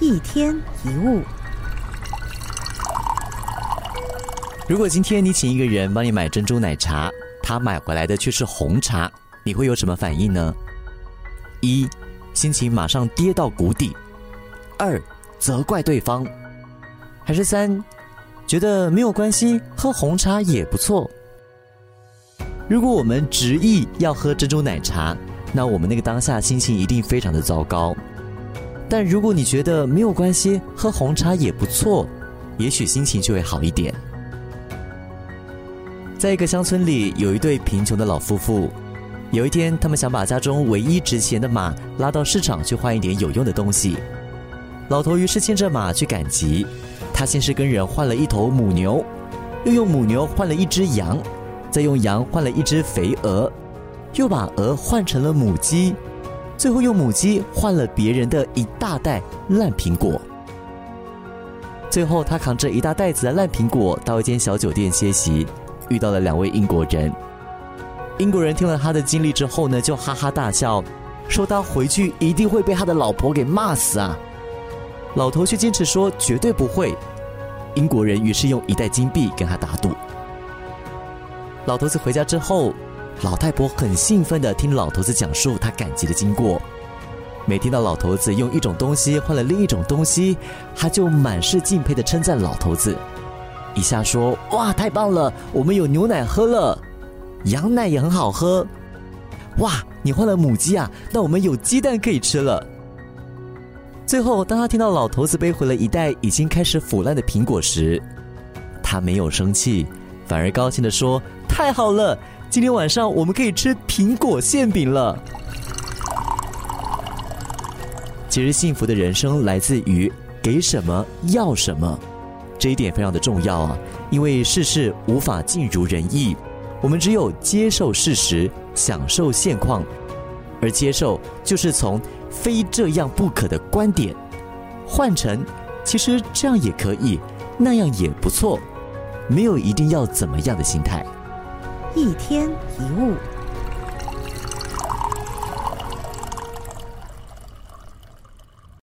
一天一物。如果今天你请一个人帮你买珍珠奶茶，他买回来的却是红茶，你会有什么反应呢？一，心情马上跌到谷底；二，责怪对方；还是三，觉得没有关系，喝红茶也不错。如果我们执意要喝珍珠奶茶，那我们那个当下心情一定非常的糟糕。但如果你觉得没有关系，喝红茶也不错，也许心情就会好一点。在一个乡村里，有一对贫穷的老夫妇。有一天，他们想把家中唯一值钱的马拉到市场去换一点有用的东西。老头于是牵着马去赶集。他先是跟人换了一头母牛，又用母牛换了一只羊，再用羊换了一只肥鹅，又把鹅换成了母鸡。最后用母鸡换了别人的一大袋烂苹果。最后，他扛着一大袋子的烂苹果到一间小酒店歇息，遇到了两位英国人。英国人听了他的经历之后呢，就哈哈大笑，说他回去一定会被他的老婆给骂死啊。老头却坚持说绝对不会。英国人于是用一袋金币跟他打赌。老头子回家之后。老太婆很兴奋的听老头子讲述他赶集的经过，每听到老头子用一种东西换了另一种东西，他就满是敬佩的称赞老头子。一下说：“哇，太棒了，我们有牛奶喝了，羊奶也很好喝。哇，你换了母鸡啊，那我们有鸡蛋可以吃了。”最后，当他听到老头子背回了一袋已经开始腐烂的苹果时，他没有生气，反而高兴的说：“太好了。”今天晚上我们可以吃苹果馅饼了。其实幸福的人生来自于给什么要什么，这一点非常的重要啊！因为世事无法尽如人意，我们只有接受事实，享受现况，而接受就是从非这样不可的观点，换成其实这样也可以，那样也不错，没有一定要怎么样的心态。一天一物。